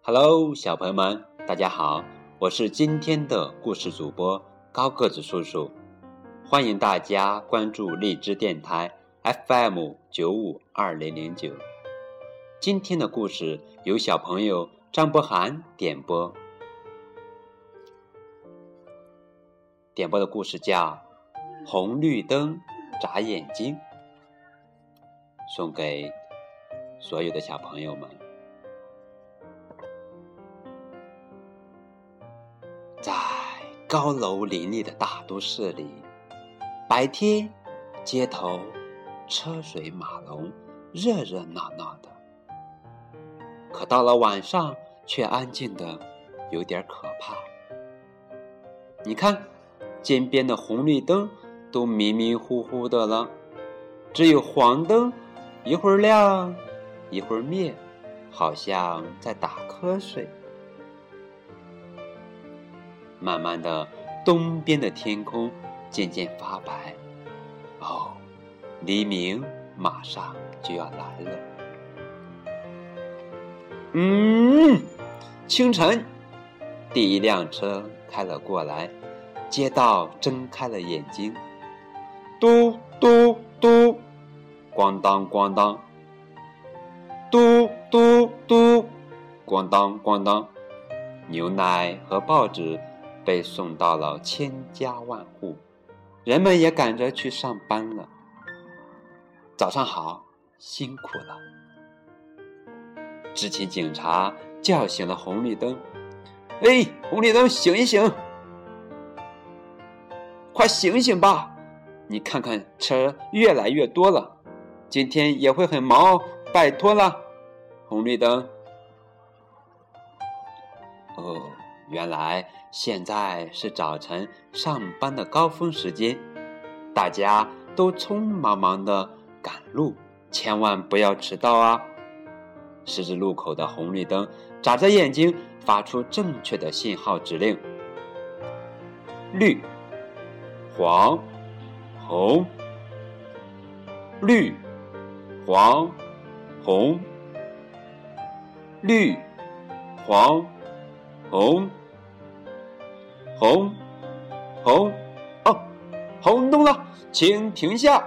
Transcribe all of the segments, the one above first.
Hello，小朋友们，大家好，我是今天的故事主播高个子叔叔，欢迎大家关注荔枝电台 FM 九五二零零九。今天的故事由小朋友张博涵点播。点播的故事叫《红绿灯眨眼睛》，送给所有的小朋友们。在高楼林立的大都市里，白天街头车水马龙，热热闹闹的。可到了晚上，却安静的有点可怕。你看，街边的红绿灯都迷迷糊糊的了，只有黄灯一会儿亮，一会儿灭，好像在打瞌睡。慢慢的，东边的天空渐渐发白，哦，黎明马上就要来了。嗯，清晨，第一辆车开了过来，街道睁开了眼睛，嘟嘟嘟，咣当咣当，嘟嘟嘟，咣当咣当，牛奶和报纸被送到了千家万户，人们也赶着去上班了。早上好，辛苦了。执勤警察叫醒了红绿灯，哎，红绿灯，醒一醒，快醒醒吧！你看看车越来越多了，今天也会很忙哦，拜托了。红绿灯。哦，原来现在是早晨上班的高峰时间，大家都匆忙忙的赶路，千万不要迟到啊！十字路口的红绿灯眨着眼睛，发出正确的信号指令：绿、黄、红、绿、黄、红、绿、黄、红、红、红。哦，红灯了，请停下。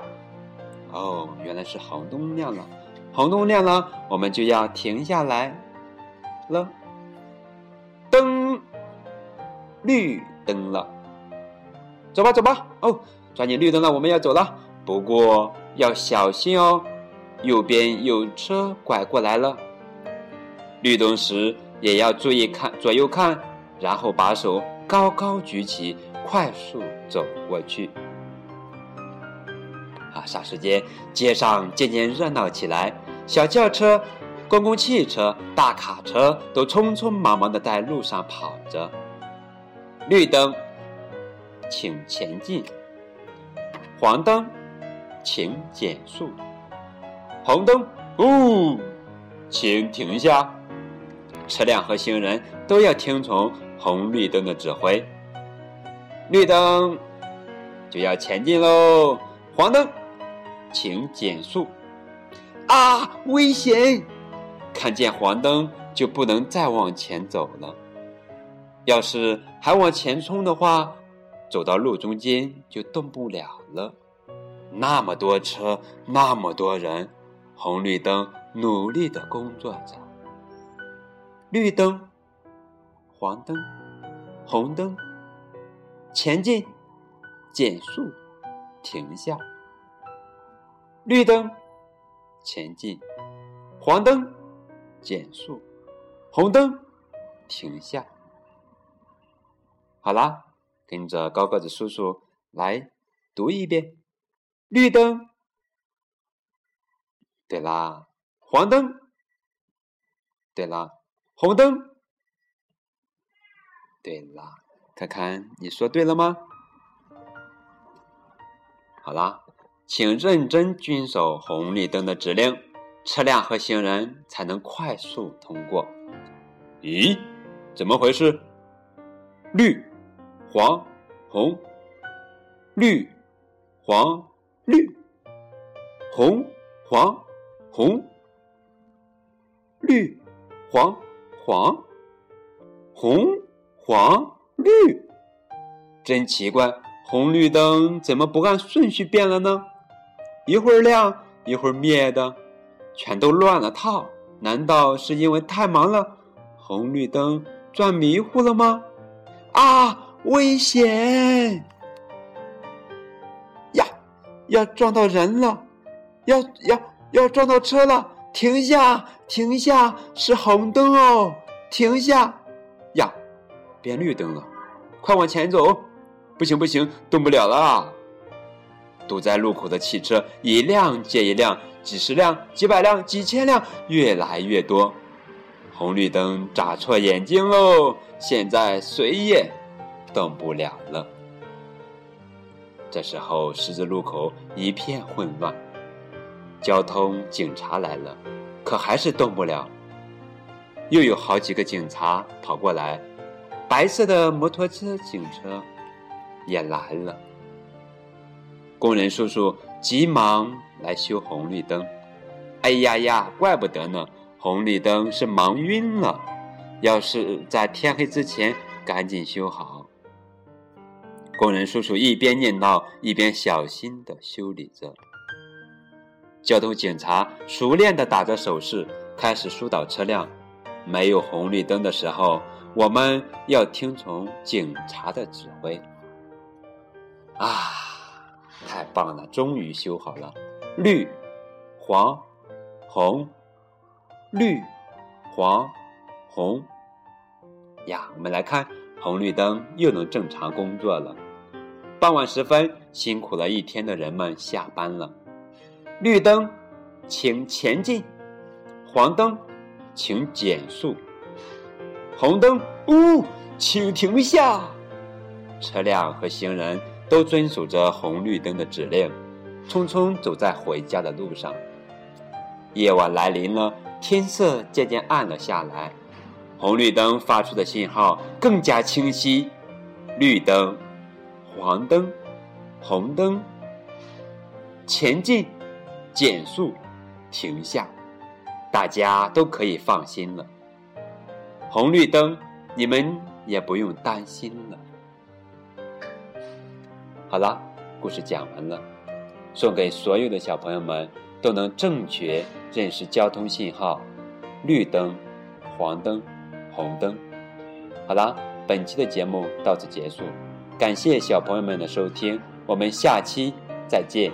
哦，原来是红灯亮了。红灯亮了，我们就要停下来了。灯，绿灯了，走吧，走吧。哦，抓紧绿灯了，我们要走了。不过要小心哦，右边有车拐过来了。绿灯时也要注意看左右看，然后把手高高举起，快速走过去。啊！霎时间，街上渐渐热闹起来，小轿车、公共汽车、大卡车都匆匆忙忙的在路上跑着。绿灯，请前进；黄灯，请减速；红灯，呜，请停下。车辆和行人都要听从红绿灯的指挥。绿灯就要前进喽，黄灯。请减速！啊，危险！看见黄灯就不能再往前走了。要是还往前冲的话，走到路中间就动不了了。那么多车，那么多人，红绿灯努力的工作着。绿灯，黄灯，红灯，前进，减速，停下。绿灯，前进；黄灯，减速；红灯，停下。好啦，跟着高个子叔叔来读一遍：绿灯。对啦，黄灯。对啦，红灯。对啦，看看你说对了吗？好啦。请认真遵守红绿灯的指令，车辆和行人才能快速通过。咦，怎么回事？绿、黄、红，绿、黄、绿、红、黄、红、绿、黄、黄、红、黄、绿。真奇怪，红绿灯怎么不按顺序变了呢？一会儿亮，一会儿灭的，全都乱了套。难道是因为太忙了，红绿灯转迷糊了吗？啊，危险！要撞到人了，要要要撞到车了！停下，停下！是红灯哦，停下！呀，变绿灯了，快往前走！不行不行，动不了了！堵在路口的汽车一辆接一辆，几十辆、几百辆、几千辆，越来越多。红绿灯眨错眼睛喽！现在谁也动不了了。这时候十字路口一片混乱，交通警察来了，可还是动不了。又有好几个警察跑过来，白色的摩托车警车也来了。工人叔叔急忙来修红绿灯。哎呀呀，怪不得呢，红绿灯是忙晕了。要是在天黑之前赶紧修好。工人叔叔一边念叨，一边小心的修理着。交通警察熟练的打着手势，开始疏导车辆。没有红绿灯的时候，我们要听从警察的指挥。啊！太棒了，终于修好了。绿、黄、红、绿、黄、红。呀，我们来看，红绿灯又能正常工作了。傍晚时分，辛苦了一天的人们下班了。绿灯，请前进；黄灯，请减速；红灯，呜，请停下。车辆和行人。都遵守着红绿灯的指令，匆匆走在回家的路上。夜晚来临了，天色渐渐暗了下来，红绿灯发出的信号更加清晰。绿灯、黄灯、红灯，前进、减速、停下，大家都可以放心了。红绿灯，你们也不用担心了。好了，故事讲完了，送给所有的小朋友们都能正确认识交通信号，绿灯、黄灯、红灯。好了，本期的节目到此结束，感谢小朋友们的收听，我们下期再见。